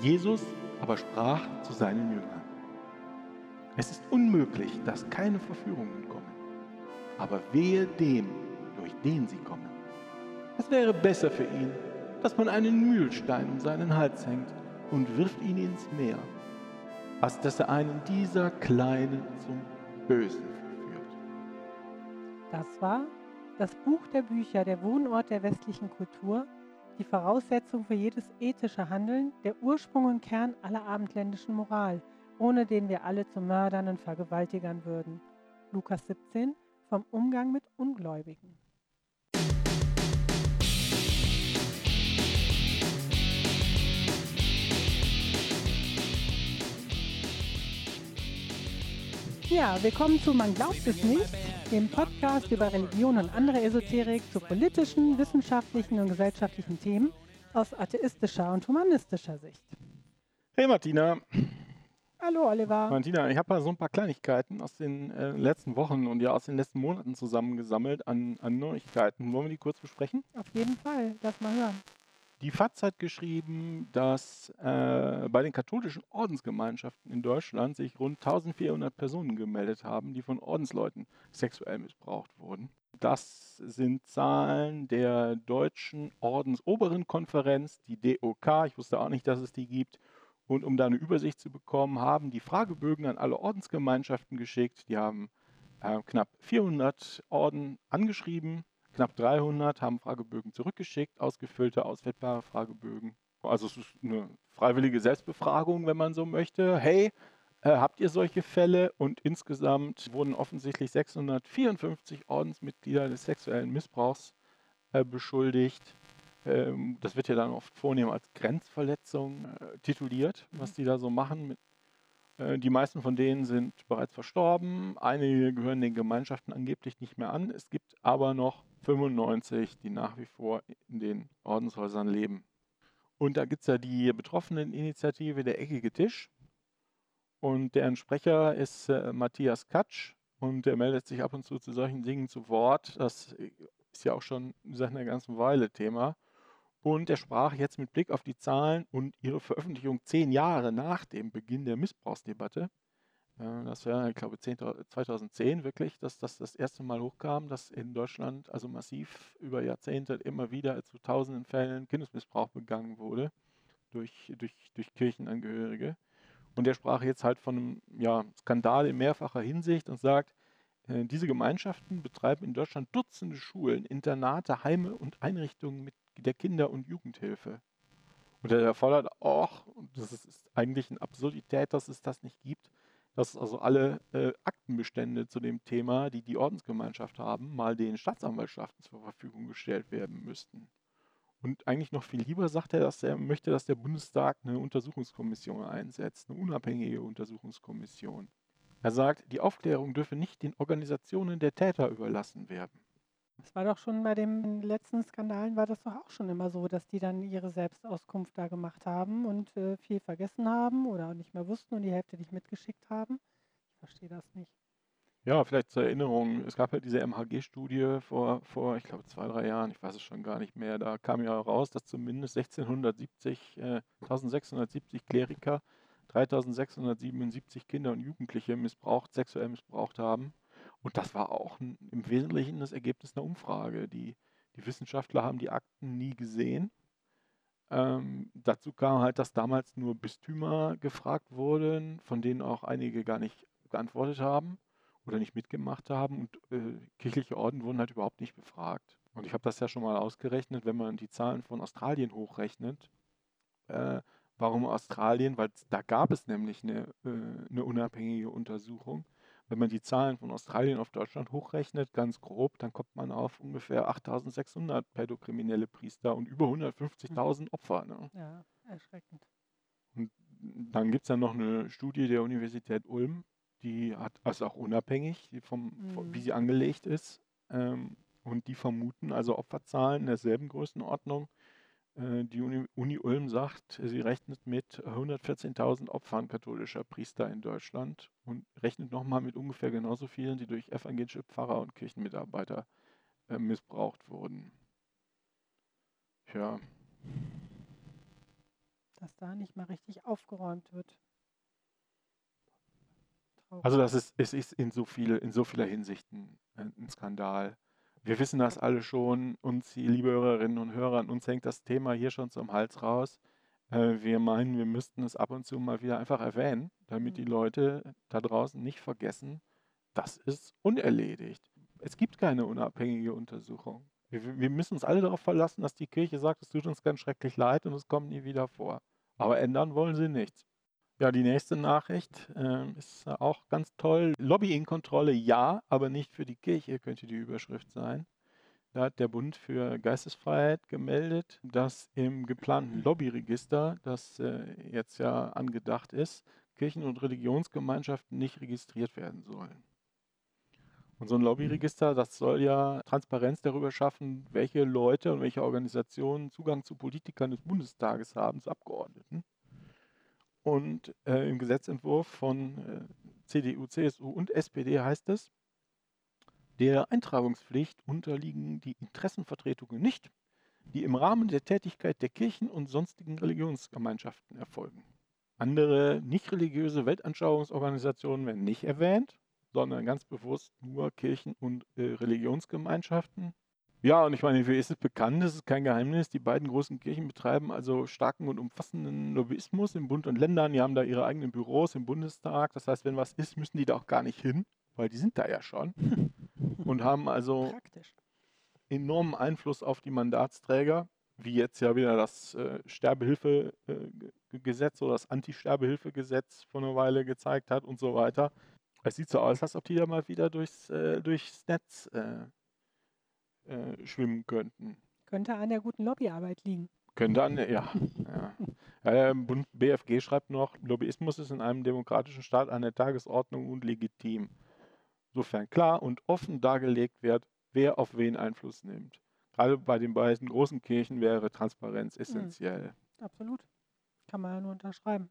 Jesus aber sprach zu seinen Jüngern, es ist unmöglich, dass keine Verführungen kommen, aber wehe dem, durch den sie kommen. Es wäre besser für ihn, dass man einen Mühlstein um seinen Hals hängt und wirft ihn ins Meer, als dass er einen dieser Kleinen zum Bösen verführt. Das war das Buch der Bücher, der Wohnort der westlichen Kultur, die Voraussetzung für jedes ethische Handeln, der Ursprung und Kern aller abendländischen Moral, ohne den wir alle zu Mördern und Vergewaltigern würden. Lukas 17 vom Umgang mit Ungläubigen. Ja, willkommen zu Man glaubt es nicht, dem Podcast über Religion und andere Esoterik zu politischen, wissenschaftlichen und gesellschaftlichen Themen aus atheistischer und humanistischer Sicht. Hey Martina. Hallo Oliver. Martina, ich habe mal so ein paar Kleinigkeiten aus den äh, letzten Wochen und ja aus den letzten Monaten zusammengesammelt an, an Neuigkeiten. Wollen wir die kurz besprechen? Auf jeden Fall, lass mal hören. Die FAZ hat geschrieben, dass äh, bei den katholischen Ordensgemeinschaften in Deutschland sich rund 1400 Personen gemeldet haben, die von Ordensleuten sexuell missbraucht wurden. Das sind Zahlen der Deutschen Ordensoberen Konferenz, die DOK. Ich wusste auch nicht, dass es die gibt. Und um da eine Übersicht zu bekommen, haben die Fragebögen an alle Ordensgemeinschaften geschickt. Die haben äh, knapp 400 Orden angeschrieben Knapp 300 haben Fragebögen zurückgeschickt, ausgefüllte, auswertbare Fragebögen. Also es ist eine freiwillige Selbstbefragung, wenn man so möchte. Hey, äh, habt ihr solche Fälle? Und insgesamt wurden offensichtlich 654 Ordensmitglieder des sexuellen Missbrauchs äh, beschuldigt. Ähm, das wird ja dann oft vornehm als Grenzverletzung äh, tituliert, was die da so machen mit äh, die meisten von denen sind bereits verstorben. Einige gehören den Gemeinschaften angeblich nicht mehr an. Es gibt aber noch 95, die nach wie vor in den Ordenshäusern leben. Und da gibt es ja die Betroffeneninitiative Der Eckige Tisch. Und deren Sprecher ist äh, Matthias Katsch. Und der meldet sich ab und zu zu solchen Dingen zu Wort. Das ist ja auch schon seit einer ganzen Weile Thema. Und er sprach jetzt mit Blick auf die Zahlen und ihre Veröffentlichung zehn Jahre nach dem Beginn der Missbrauchsdebatte. Das war, ich glaube, 2010 wirklich, dass das das erste Mal hochkam, dass in Deutschland also massiv über Jahrzehnte immer wieder zu tausenden Fällen Kindesmissbrauch begangen wurde durch, durch, durch Kirchenangehörige. Und er sprach jetzt halt von einem ja, Skandal in mehrfacher Hinsicht und sagt, äh, diese Gemeinschaften betreiben in Deutschland Dutzende Schulen, Internate, Heime und Einrichtungen mit der Kinder- und Jugendhilfe. Und er fordert auch, das ist eigentlich eine Absurdität, dass es das nicht gibt, dass also alle äh, Aktenbestände zu dem Thema, die die Ordensgemeinschaft haben, mal den Staatsanwaltschaften zur Verfügung gestellt werden müssten. Und eigentlich noch viel lieber sagt er, dass er möchte, dass der Bundestag eine Untersuchungskommission einsetzt, eine unabhängige Untersuchungskommission. Er sagt, die Aufklärung dürfe nicht den Organisationen der Täter überlassen werden. Es war doch schon bei den letzten Skandalen war das doch auch schon immer so, dass die dann ihre Selbstauskunft da gemacht haben und äh, viel vergessen haben oder nicht mehr wussten und die Hälfte nicht mitgeschickt haben. Ich verstehe das nicht. Ja, vielleicht zur Erinnerung, es gab ja diese MHG-Studie vor, vor, ich glaube, zwei, drei Jahren, ich weiß es schon gar nicht mehr. Da kam ja raus, dass zumindest 1670, äh, 1670 Kleriker 3677 Kinder und Jugendliche missbraucht, sexuell missbraucht haben. Und das war auch im Wesentlichen das Ergebnis einer Umfrage. Die, die Wissenschaftler haben die Akten nie gesehen. Ähm, dazu kam halt, dass damals nur Bistümer gefragt wurden, von denen auch einige gar nicht geantwortet haben oder nicht mitgemacht haben. Und äh, kirchliche Orden wurden halt überhaupt nicht befragt. Und ich habe das ja schon mal ausgerechnet, wenn man die Zahlen von Australien hochrechnet. Äh, warum Australien? Weil da gab es nämlich eine, äh, eine unabhängige Untersuchung. Wenn man die Zahlen von Australien auf Deutschland hochrechnet, ganz grob, dann kommt man auf ungefähr 8600 pädokriminelle Priester und über 150.000 mhm. Opfer. Ne? Ja, erschreckend. Und dann gibt es ja noch eine Studie der Universität Ulm, die hat, also auch unabhängig, vom, mhm. wie sie angelegt ist, ähm, und die vermuten also Opferzahlen in derselben Größenordnung die Uni, Uni, Ulm sagt, sie rechnet mit 114.000 Opfern katholischer Priester in Deutschland und rechnet nochmal mit ungefähr genauso vielen, die durch evangelische Pfarrer und Kirchenmitarbeiter äh, missbraucht wurden. Ja. Das da nicht mal richtig aufgeräumt wird. Traurig. Also das ist, es ist in so, viele, in so vieler Hinsichten ein Skandal. Wir wissen das alle schon, uns, liebe Hörerinnen und Hörer, uns hängt das Thema hier schon zum Hals raus. Äh, wir meinen, wir müssten es ab und zu mal wieder einfach erwähnen, damit die mhm. Leute da draußen nicht vergessen, das ist unerledigt. Es gibt keine unabhängige Untersuchung. Wir, wir müssen uns alle darauf verlassen, dass die Kirche sagt, es tut uns ganz schrecklich leid und es kommt nie wieder vor. Aber ändern wollen sie nichts. Ja, die nächste Nachricht äh, ist auch ganz toll. Lobbying-Kontrolle ja, aber nicht für die Kirche, könnte die Überschrift sein. Da hat der Bund für Geistesfreiheit gemeldet, dass im geplanten Lobbyregister, das äh, jetzt ja angedacht ist, Kirchen- und Religionsgemeinschaften nicht registriert werden sollen. Und so ein Lobbyregister, das soll ja Transparenz darüber schaffen, welche Leute und welche Organisationen Zugang zu Politikern des Bundestages haben, zu Abgeordneten. Und äh, im Gesetzentwurf von äh, CDU, CSU und SPD heißt es, der Eintragungspflicht unterliegen die Interessenvertretungen nicht, die im Rahmen der Tätigkeit der Kirchen und sonstigen Religionsgemeinschaften erfolgen. Andere nicht religiöse Weltanschauungsorganisationen werden nicht erwähnt, sondern ganz bewusst nur Kirchen und äh, Religionsgemeinschaften. Ja, und ich meine, wie ist es bekannt, das ist kein Geheimnis, die beiden großen Kirchen betreiben also starken und umfassenden Lobbyismus im Bund und Ländern. Die haben da ihre eigenen Büros im Bundestag. Das heißt, wenn was ist, müssen die da auch gar nicht hin, weil die sind da ja schon. und haben also Praktisch. enormen Einfluss auf die Mandatsträger, wie jetzt ja wieder das äh, Sterbehilfegesetz äh, oder das Anti-Sterbehilfegesetz vor einer Weile gezeigt hat und so weiter. Es sieht so aus, als ob die da mal wieder durchs, äh, durchs Netz äh, äh, schwimmen könnten. Könnte an der guten Lobbyarbeit liegen. Könnte an, ja. ja. Bund BFG schreibt noch, Lobbyismus ist in einem demokratischen Staat an der Tagesordnung und legitim. Sofern klar und offen dargelegt wird, wer auf wen Einfluss nimmt. Gerade bei den beiden großen Kirchen wäre Transparenz hm. essentiell. Mhm. Absolut. Kann man ja nur unterschreiben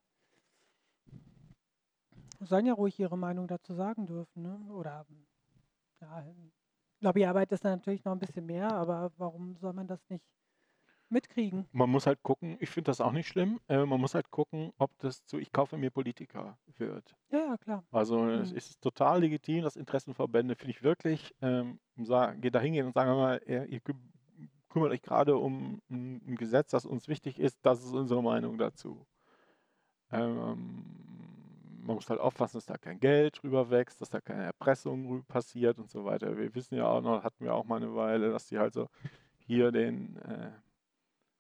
sollen ja ruhig ihre Meinung dazu sagen dürfen. Ne? Oder ja, Lobbyarbeit ist natürlich noch ein bisschen mehr, aber warum soll man das nicht mitkriegen? Man muss halt gucken, ich finde das auch nicht schlimm, äh, man muss halt gucken, ob das zu Ich kaufe mir Politiker wird. Ja, ja, klar. Also mhm. es ist total legitim, dass Interessenverbände, finde ich wirklich, ähm, sagen, geht da hingehen und sagen mal, ihr, kümmert euch gerade um ein, ein Gesetz, das uns wichtig ist, das ist unsere Meinung dazu. Ähm, man muss halt aufpassen, dass da kein Geld drüber wächst, dass da keine Erpressung passiert und so weiter. Wir wissen ja auch noch, hatten wir auch mal eine Weile, dass die halt so hier den, äh,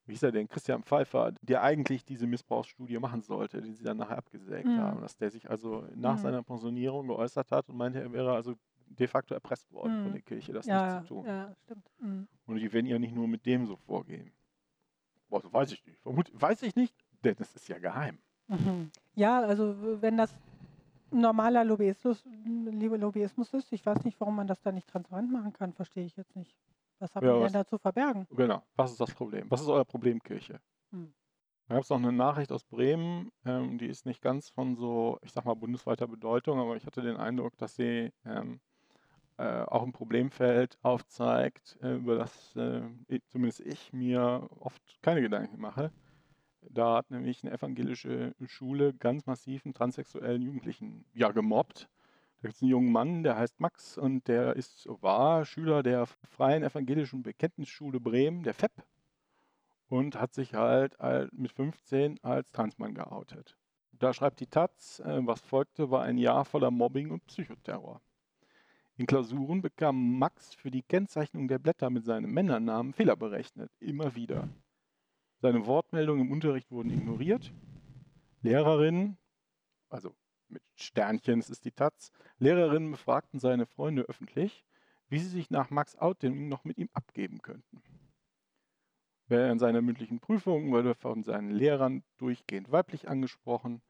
wie hieß er denn, Christian Pfeiffer, der eigentlich diese Missbrauchsstudie machen sollte, die sie dann nachher abgesägt mhm. haben, dass der sich also nach mhm. seiner Pensionierung geäußert hat und meinte, er wäre also de facto erpresst worden mhm. von der Kirche, das ja, nicht zu tun. Ja, stimmt. Mhm. Und die werden ja nicht nur mit dem so vorgehen. Das weiß ich nicht. Vermut, weiß ich nicht, denn das ist ja geheim. Ja, also wenn das normaler Lobbyismus, Lobbyismus ist, ich weiß nicht, warum man das da nicht transparent machen kann, verstehe ich jetzt nicht. Was habt ja, ihr denn da zu verbergen? Genau, was ist das Problem? Was ist euer Problem, Kirche? Hm. Da gab es noch eine Nachricht aus Bremen, ähm, die ist nicht ganz von so, ich sag mal, bundesweiter Bedeutung, aber ich hatte den Eindruck, dass sie ähm, äh, auch ein Problemfeld aufzeigt, äh, über das äh, zumindest ich mir oft keine Gedanken mache. Da hat nämlich eine evangelische Schule ganz massiv einen transsexuellen Jugendlichen ja gemobbt. Da gibt es einen jungen Mann, der heißt Max und der ist, war Schüler der Freien Evangelischen Bekenntnisschule Bremen, der FEP, und hat sich halt mit 15 als Transmann geoutet. Da schreibt die Taz, äh, was folgte, war ein Jahr voller Mobbing und Psychoterror. In Klausuren bekam Max für die Kennzeichnung der Blätter mit seinem Männernamen Fehler berechnet, immer wieder. Seine Wortmeldungen im Unterricht wurden ignoriert. Lehrerinnen, also mit Sternchen ist die Taz, Lehrerinnen befragten seine Freunde öffentlich, wie sie sich nach Max Outing noch mit ihm abgeben könnten. Während seiner mündlichen Prüfung wurde von seinen Lehrern durchgehend weiblich angesprochen,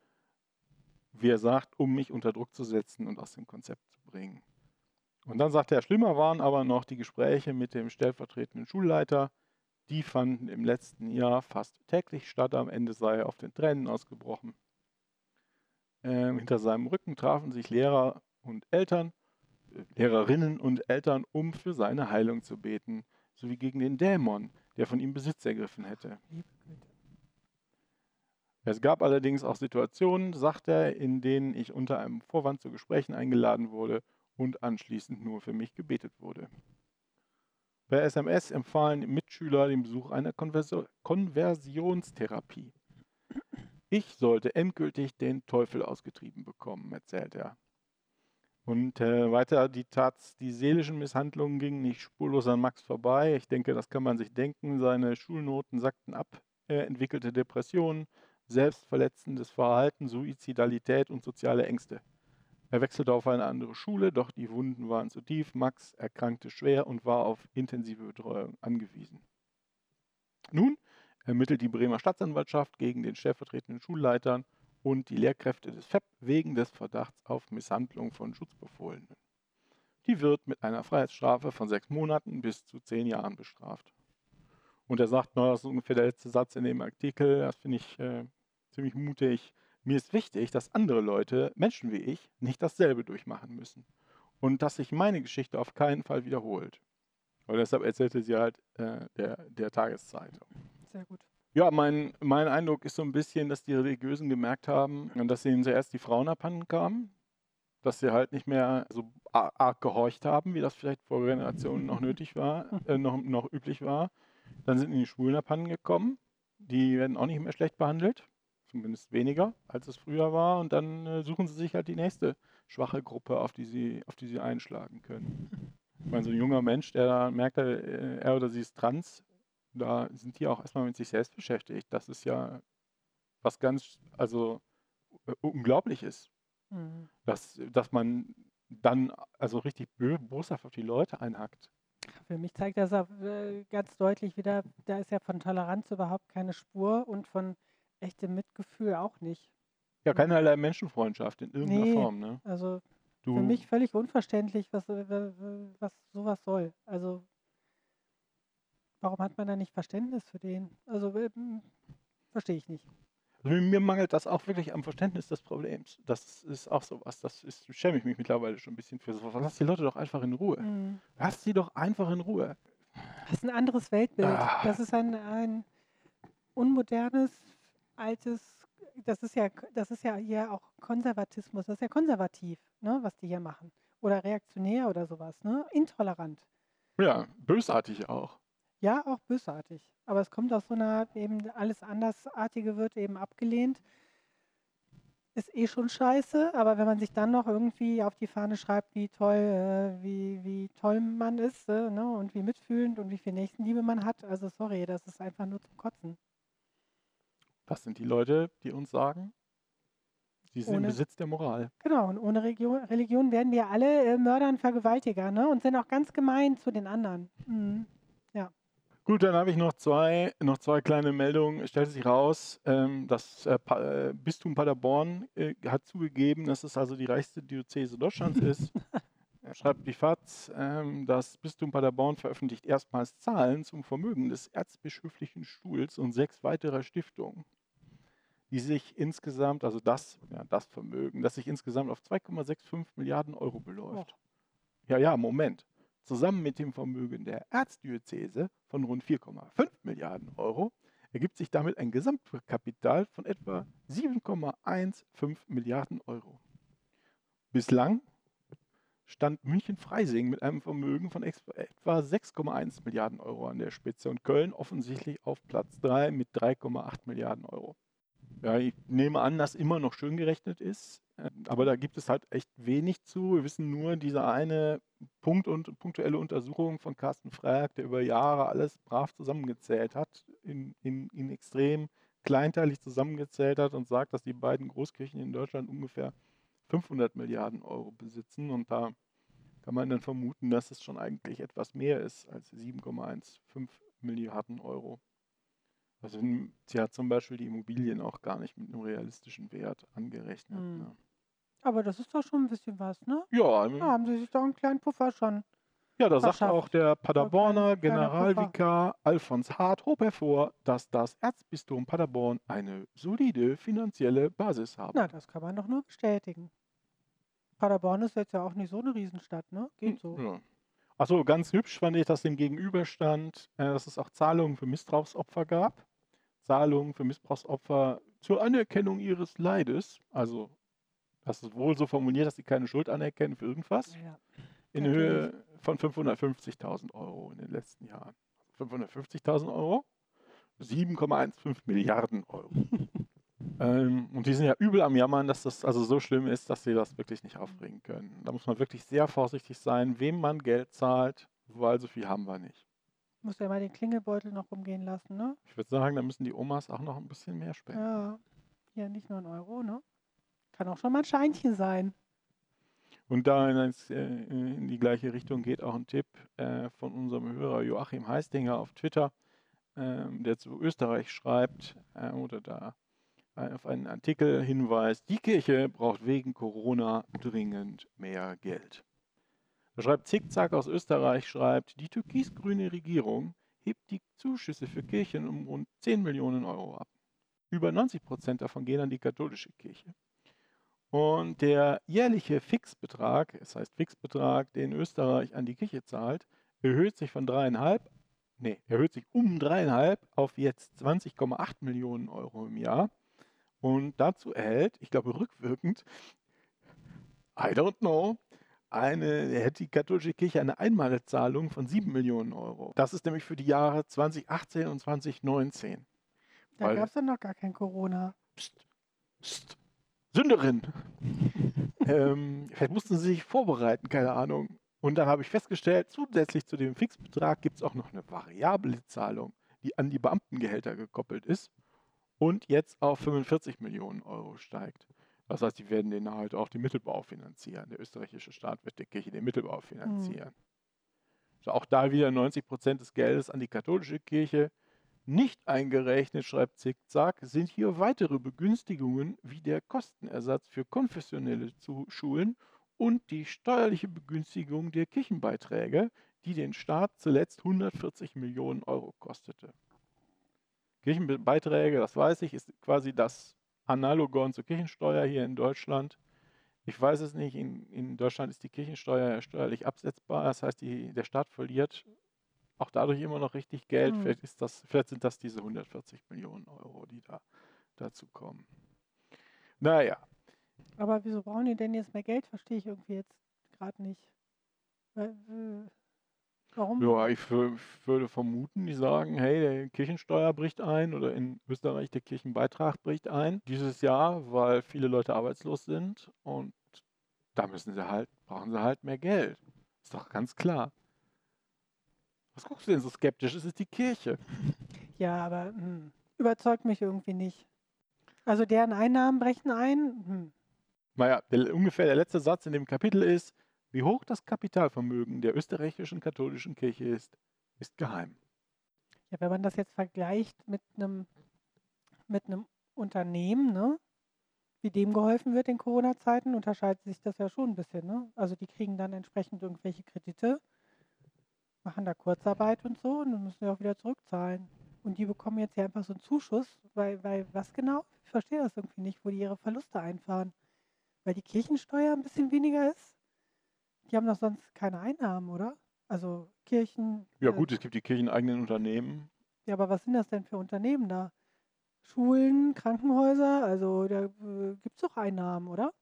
wie er sagt, um mich unter Druck zu setzen und aus dem Konzept zu bringen. Und dann sagt er, schlimmer waren aber noch die Gespräche mit dem stellvertretenden Schulleiter, die fanden im letzten Jahr fast täglich statt. Am Ende sei er auf den Tränen ausgebrochen. Ähm, hinter seinem Rücken trafen sich Lehrer und Eltern, äh, Lehrerinnen und Eltern, um für seine Heilung zu beten, sowie gegen den Dämon, der von ihm Besitz ergriffen hätte. Es gab allerdings auch Situationen, sagt er, in denen ich unter einem Vorwand zu Gesprächen eingeladen wurde und anschließend nur für mich gebetet wurde. Per SMS empfahlen Mitschüler den Besuch einer Konverso Konversionstherapie. Ich sollte endgültig den Teufel ausgetrieben bekommen, erzählt er. Und äh, weiter, die Tats, die seelischen Misshandlungen gingen nicht spurlos an Max vorbei. Ich denke, das kann man sich denken. Seine Schulnoten sackten ab. Er entwickelte Depressionen, selbstverletzendes Verhalten, Suizidalität und soziale Ängste. Er wechselte auf eine andere Schule, doch die Wunden waren zu tief. Max erkrankte schwer und war auf intensive Betreuung angewiesen. Nun ermittelt die Bremer Staatsanwaltschaft gegen den stellvertretenden Schulleitern und die Lehrkräfte des FEP wegen des Verdachts auf Misshandlung von Schutzbefohlenen. Die wird mit einer Freiheitsstrafe von sechs Monaten bis zu zehn Jahren bestraft. Und er sagt, das ist ungefähr der letzte Satz in dem Artikel, das finde ich äh, ziemlich mutig. Mir ist wichtig, dass andere Leute, Menschen wie ich, nicht dasselbe durchmachen müssen. Und dass sich meine Geschichte auf keinen Fall wiederholt. Und deshalb erzählte sie halt äh, der, der Tageszeitung. Sehr gut. Ja, mein, mein Eindruck ist so ein bisschen, dass die Religiösen gemerkt haben, dass ihnen zuerst die Frauen abhanden kamen, dass sie halt nicht mehr so arg gehorcht haben, wie das vielleicht vor Generationen noch nötig war, äh, noch, noch üblich war. Dann sind ihnen die Schwulen abhanden gekommen. Die werden auch nicht mehr schlecht behandelt, zumindest weniger, als es früher war. Und dann äh, suchen sie sich halt die nächste schwache Gruppe, auf die sie, auf die sie einschlagen können. Ich meine, so ein junger Mensch, der merkt, äh, er oder sie ist trans, da sind die auch erstmal mit sich selbst beschäftigt. Das ist ja was ganz, also äh, unglaublich ist. Mhm. Dass, dass man dann also richtig boshaft auf die Leute einhackt. Für mich zeigt das auch, äh, ganz deutlich wieder, da ist ja von Toleranz überhaupt keine Spur und von echtem Mitgefühl auch nicht. Ja, keinerlei Menschenfreundschaft in irgendeiner nee, Form. Ne? Also du, für mich völlig unverständlich, was, äh, was sowas soll. Also Warum hat man da nicht Verständnis für den? Also verstehe ich nicht. Also mir mangelt das auch wirklich am Verständnis des Problems. Das ist auch sowas. Das ist, schäme ich mich mittlerweile schon ein bisschen für sowas. Lass die Leute doch einfach in Ruhe. Mhm. Lass sie doch einfach in Ruhe. Das ist ein anderes Weltbild. Ah. Das ist ein, ein unmodernes, altes, das ist ja, das ist ja hier auch Konservatismus, das ist ja konservativ, ne, was die hier machen. Oder reaktionär oder sowas, ne? Intolerant. Ja, bösartig auch. Ja, auch bösartig. Aber es kommt aus so einer, eben alles Andersartige wird eben abgelehnt. Ist eh schon scheiße, aber wenn man sich dann noch irgendwie auf die Fahne schreibt, wie toll, äh, wie, wie toll man ist äh, ne, und wie mitfühlend und wie viel Nächstenliebe man hat, also sorry, das ist einfach nur zum Kotzen. Das sind die Leute, die uns sagen, sie sind ohne, im Besitz der Moral. Genau, und ohne Religion, Religion werden wir alle äh, Mörder und Vergewaltiger ne, und sind auch ganz gemein zu den anderen. Mhm. Gut, dann habe ich noch zwei, noch zwei kleine Meldungen. Es stellt sich raus, ähm, das äh, äh, Bistum Paderborn äh, hat zugegeben, dass es also die reichste Diözese Deutschlands ist. Schreibt die FAZ, ähm, das Bistum Paderborn veröffentlicht erstmals Zahlen zum Vermögen des erzbischöflichen Stuhls und sechs weiterer Stiftungen, die sich insgesamt, also das, ja, das Vermögen, das sich insgesamt auf 2,65 Milliarden Euro beläuft. Oh. Ja, ja, Moment zusammen mit dem Vermögen der Erzdiözese von rund 4,5 Milliarden Euro ergibt sich damit ein Gesamtkapital von etwa 7,15 Milliarden Euro. Bislang stand München-Freising mit einem Vermögen von etwa 6,1 Milliarden Euro an der Spitze und Köln offensichtlich auf Platz 3 mit 3,8 Milliarden Euro. Ja, ich nehme an, dass immer noch schön gerechnet ist, äh, aber da gibt es halt echt wenig zu. Wir wissen nur, diese eine Punkt und punktuelle Untersuchung von Carsten Frag, der über Jahre alles brav zusammengezählt hat, in, in, in extrem kleinteilig zusammengezählt hat und sagt, dass die beiden Großkirchen in Deutschland ungefähr 500 Milliarden Euro besitzen. Und da kann man dann vermuten, dass es schon eigentlich etwas mehr ist als 7,15 Milliarden Euro. Also sie hat zum Beispiel die Immobilien auch gar nicht mit einem realistischen Wert angerechnet. Mhm. Ne? Aber das ist doch schon ein bisschen was, ne? Ja, da haben sie sich doch einen kleinen Puffer schon. Ja, da sagt auch der Paderborner Generalvikar Alfons Hart hob hervor, dass das Erzbistum Paderborn eine solide finanzielle Basis habe. Na, das kann man doch nur bestätigen. Paderborn ist jetzt ja auch nicht so eine Riesenstadt, ne? Geht so. Ja. Achso, ganz hübsch fand ich, dass dem gegenüberstand, äh, dass es auch Zahlungen für Missbrauchsopfer gab. Zahlungen für Missbrauchsopfer zur Anerkennung ihres Leides, also das ist wohl so formuliert, dass sie keine Schuld anerkennen für irgendwas, Ja, in natürlich. Höhe von 550.000 Euro in den letzten Jahren. 550.000 Euro, 7,15 Milliarden Euro. ähm, und die sind ja übel am Jammern, dass das also so schlimm ist, dass sie das wirklich nicht aufbringen können. Da muss man wirklich sehr vorsichtig sein, wem man Geld zahlt, weil so viel haben wir nicht. Muss ja mal den Klingelbeutel noch rumgehen lassen, ne? Ich würde sagen, da müssen die Omas auch noch ein bisschen mehr spenden. Ja. Ja, nicht nur ein Euro, ne? Kann auch schon mal ein Scheinchen sein. Und da in, das, äh, in die gleiche Richtung geht auch ein Tipp äh, von unserem Hörer Joachim Heistinger auf Twitter, ähm, der zu Österreich schreibt äh, oder da auf einen Artikel hinweist, die Kirche braucht wegen Corona dringend mehr Geld. Da schreibt Zickzack aus Österreich, schreibt, die türkis-grüne Regierung hebt die Zuschüsse für Kirchen um rund 10 Millionen Euro ab. Über 90 Prozent davon gehen an die katholische Kirche. Und der jährliche Fixbetrag, das heißt Fixbetrag, den Österreich an die Kirche zahlt, erhöht sich von dreieinhalb, nee, erhöht sich um dreieinhalb auf jetzt 20,8 Millionen Euro im Jahr. Und dazu erhält, ich glaube rückwirkend, I don't know, eine, hätte die katholische Kirche eine Einmalzahlung von 7 Millionen Euro. Das ist nämlich für die Jahre 2018 und 2019. Da gab es dann noch gar kein Corona. Psst, psst, Sünderin. ähm, vielleicht mussten sie sich vorbereiten, keine Ahnung. Und dann habe ich festgestellt, zusätzlich zu dem Fixbetrag gibt es auch noch eine variable Zahlung, die an die Beamtengehälter gekoppelt ist und jetzt auf 45 Millionen Euro steigt. Das heißt, die werden den halt auch den Mittelbau finanzieren. Der österreichische Staat wird der Kirche den Mittelbau finanzieren. Also auch da wieder 90 Prozent des Geldes an die katholische Kirche. Nicht eingerechnet, schreibt Zickzack, sind hier weitere Begünstigungen wie der Kostenersatz für konfessionelle Schulen und die steuerliche Begünstigung der Kirchenbeiträge, die den Staat zuletzt 140 Millionen Euro kostete. Kirchenbeiträge, das weiß ich, ist quasi das Analogon zur Kirchensteuer hier in Deutschland. Ich weiß es nicht, in, in Deutschland ist die Kirchensteuer steuerlich absetzbar, das heißt, die, der Staat verliert auch dadurch immer noch richtig Geld. Hm. Vielleicht, ist das, vielleicht sind das diese 140 Millionen Euro, die da dazu kommen. Naja, Aber wieso brauchen die denn jetzt mehr Geld? Verstehe ich irgendwie jetzt gerade nicht. Weil, äh, warum? ja, ich wür- würde vermuten, die sagen, hey, der Kirchensteuer bricht ein oder in Österreich der Kirchenbeitrag bricht ein dieses Jahr, weil viele Leute arbeitslos sind und da müssen sie halt, brauchen sie halt mehr Geld. Ist doch ganz klar. Was guckst du denn so skeptisch? Es ist die Kirche. Ja, aber hm, überzeugt mich irgendwie nicht. Also deren Einnahmen brechen ein. Hm. Naja, der, ungefähr der letzte Satz in dem Kapitel ist, wie hoch das Kapitalvermögen der österreichischen katholischen Kirche ist, ist geheim. Ja, wenn man das jetzt vergleicht mit einem mit einem Unternehmen, ne, wie dem geholfen wird in Corona-Zeiten, unterscheidet sich das ja schon ein bisschen. Ne? Also die kriegen dann entsprechend irgendwelche Kredite, machen da Kurzarbeit und so und dann müssen sie auch wieder zurückzahlen. Und die bekommen jetzt ja einfach so einen Zuschuss, weil, weil was genau? Ich verstehe das irgendwie nicht, wo die ihre Verluste einfahren. Weil die Kirchensteuer ein bisschen weniger ist. Die haben doch sonst keine Einnahmen, oder? Also Kirchen. Ja äh, gut, es gibt die kircheneigenen Unternehmen. ja, aber was sind das denn für Unternehmen da? Schulen, Krankenhäuser, also da äh, gibt es doch Einnahmen, oder?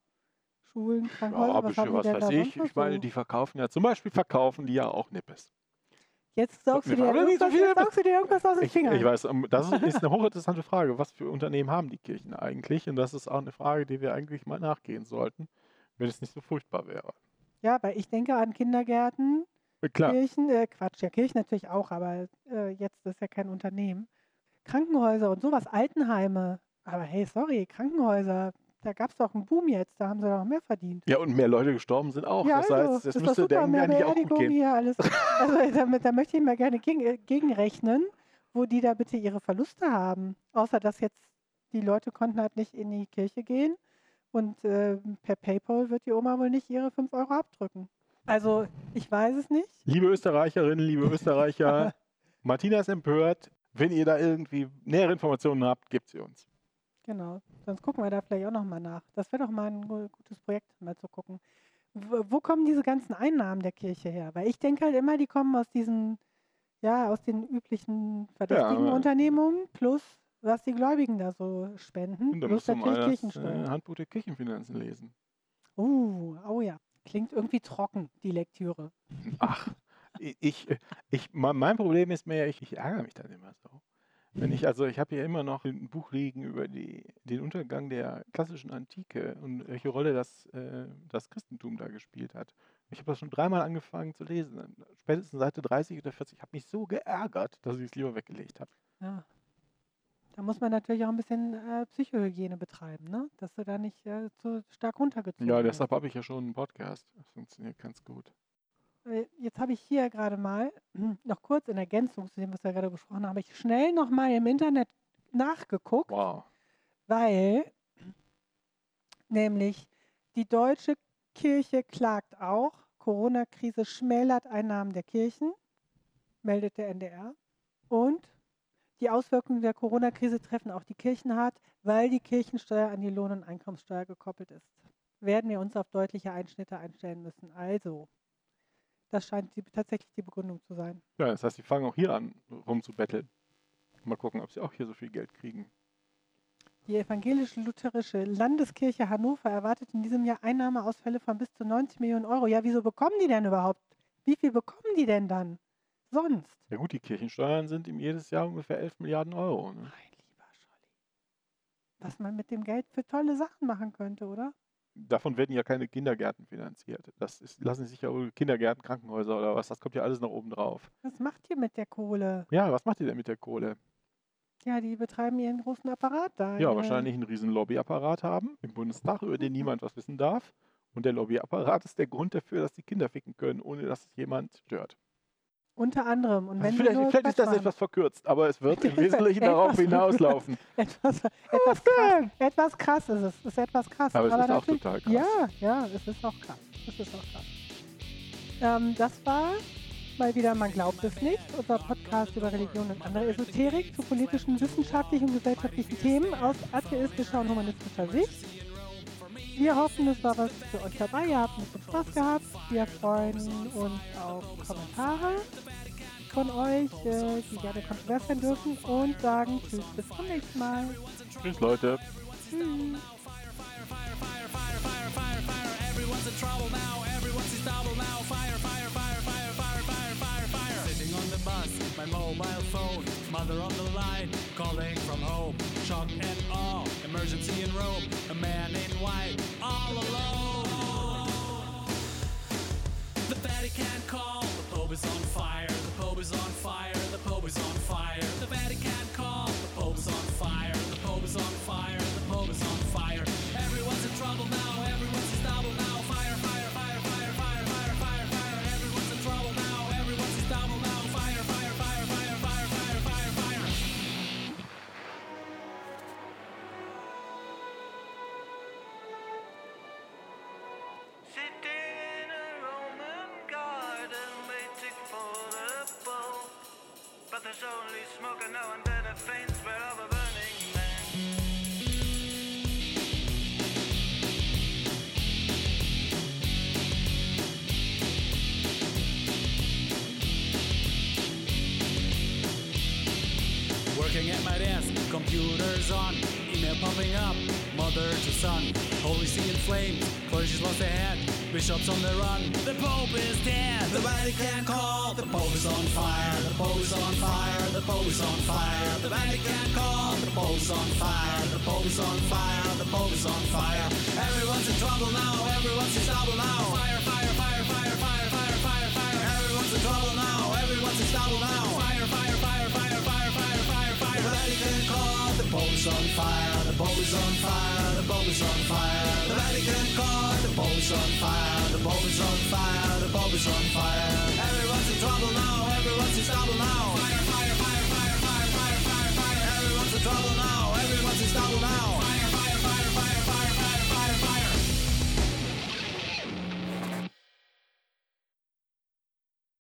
Schulen, Krankenhäuser, Ja, was haben die was denn weiß da ich. Ich meine, so? die verkaufen ja, zum Beispiel verkaufen die ja auch Nippes. Jetzt saugst du dir so jetzt saugst du dir irgendwas aus den Fingern. ich weiß, ähm, das ist eine hochinteressante Frage. Was für Unternehmen haben die Kirchen eigentlich? Und das ist auch eine Frage, die wir eigentlich mal nachgehen sollten, wenn es nicht so furchtbar wäre. Ja, weil ich denke an Kindergärten, Äh, Klar, Kirchen, äh, Quatsch, ja, Kirchen natürlich auch, aber äh, jetzt das ist ja kein Unternehmen. Krankenhäuser und sowas, Altenheime. Aber hey, sorry, Krankenhäuser, da gab es doch einen Boom jetzt, da haben sie doch mehr verdient. ja, und mehr Leute gestorben sind auch. Ja, das also, heißt, das ist doch müsste denen mehr eigentlich auch gut gehen. hier alles. Also damit, da möchte ich mal gerne gegen, äh, gegenrechnen, wo die da bitte ihre Verluste haben. Außer dass jetzt die Leute konnten halt nicht in die Kirche gehen und äh, per PayPal wird die Oma wohl nicht ihre 5 Euro abdrücken. Also ich weiß es nicht. Liebe Österreicherinnen, liebe Österreicher, Martina ist empört. Wenn ihr da irgendwie nähere Informationen habt, gebt sie uns. Genau. Sonst gucken wir da vielleicht auch nochmal nach. Das wäre doch mal ein gu- gutes Projekt, mal zu gucken. Wo, wo kommen diese ganzen Einnahmen der Kirche her? Weil ich denke halt immer, die kommen aus diesen, ja, aus den üblichen verdächtigen aber- Unternehmungen plus, was die Gläubigen da so spenden. Da musst du mal natürlich das äh, Kirchensteuer. Handbuch der Kirchenfinanzen lesen. Uh, oh ja. Klingt irgendwie trocken, die Lektüre. Ach, ich, äh, ich, me- mein Problem ist mehr, ich, ich ärgere mich dann immer so. Wenn ich, also ich habe hier immer noch ein Buch liegen über die, den Untergang der klassischen Antike und welche Rolle das, äh, das Christentum da gespielt hat. Ich habe das schon dreimal angefangen zu lesen. Spätestens Seite 30 oder 40. Ich habe mich so geärgert, dass ich es lieber weggelegt habe. Ja. Da muss man natürlich auch ein bisschen äh, Psychohygiene betreiben, ne? Dass du da nicht äh, zu stark runtergezogen Ja, deshalb habe ich ja schon einen Podcast. Das funktioniert ganz gut. Äh, Jetzt habe ich hier gerade mal noch kurz in Ergänzung zu dem, was wir gerade besprochen haben, habe ich schnell noch mal im Internet nachgeguckt, Wow. weil nämlich die deutsche Kirche klagt auch, Corona-Krise schmälert Einnahmen der Kirchen, meldet der NDR. Und die Auswirkungen der Corona-Krise treffen auch die Kirchen hart, weil die Kirchensteuer an die Lohn- und Einkommenssteuer gekoppelt ist. Werden wir uns auf deutliche Einschnitte einstellen müssen. Also, das scheint die, tatsächlich die Begründung zu sein. Ja, das heißt, die fangen auch hier an, rumzubetteln. Mal gucken, ob sie auch hier so viel Geld kriegen. Die evangelische-lutherische Landeskirche Hannover erwartet in diesem Jahr Einnahmeausfälle von bis zu 90 Millionen Euro. Ja, wieso bekommen die denn überhaupt? Wie viel bekommen die denn dann? Sonst? Ja gut, die Kirchensteuern sind ihm jedes Jahr ungefähr 11 Milliarden Euro. Ne? Mein lieber Scholli. Was man mit dem Geld für tolle Sachen machen könnte, oder? Davon werden ja keine Kindergärten finanziert. Das ist, lassen sich ja wohl Kindergärten, Krankenhäuser oder was, das kommt ja alles noch oben drauf. Was macht ihr mit der Kohle? Ja, was macht ihr denn mit der Kohle? Ja, die betreiben ihren großen Apparat da. Ja, ihre- wahrscheinlich einen riesen Lobbyapparat haben im Bundestag, über den niemand was wissen darf. Und der Lobbyapparat ist der Grund dafür, dass die Kinder ficken können, ohne dass es jemand stört. Unter anderem. Und wenn Also vielleicht vielleicht ist das machen. etwas verkürzt, aber es wird im Wesentlichen darauf hinauslaufen. Etwas, etwas krass. Etwas krass ist es. Es ist etwas krass. Aber es ist auch total krass. Ja, ja, es ist auch krass. Es ist auch krass. Ähm, das war mal wieder, man glaubt es nicht, unser Podcast über Religion und andere Esoterik zu politischen, wissenschaftlichen und gesellschaftlichen Themen aus atheistischer und humanistischer Sicht. Wir hoffen, es war was für euch dabei. Ihr habt ein bisschen Spaß gehabt. Wir freuen uns auf Kommentare von euch, äh, die gerne kontrovers sein dürfen und sagen Tschüss, bis zum nächsten Mal. Tschüss, Leute. Tschüss. Everyone's in trouble now, everyone's in trouble now. Fire, fire, the bus, my mobile phone. Mother on the line, calling from home. Shock and awe, emergency in Rome. A man in white, all alone. The Vatican call, the Pope is on fire. The Pope is on fire. The Pope is on fire. The Vatican call, the Pope is on fire. The Pope is on fire. Only smoke and now and then a faint smell of a burning. Working at my desk, computers on, email popping up, mother to son. Holy see in flames, clergy's lost their head, bishops on the run. The Pope is dead, the Vatican call, the Pope is on fire, the Pope is on fire, the Pope is on fire. The Vatican call, the Pope is on fire, the Pope is on fire, the Pope is on fire. Everyone's in trouble now, everyone's in trouble now. Fire, fire, fire, fire, fire, fire, fire, fire. Everyone's in trouble now, everyone's in trouble now. The Pope is on fire, the Pope is on fire, the Pope is on fire. The Vatican caught, the Pope is on fire, the Pope is on fire, the Pope is on fire. Everyone's in trouble now, everyone's in trouble now. Fire, fire, fire, fire, fire, fire, fire, fire. Everyone's in trouble now, everyone's in trouble now.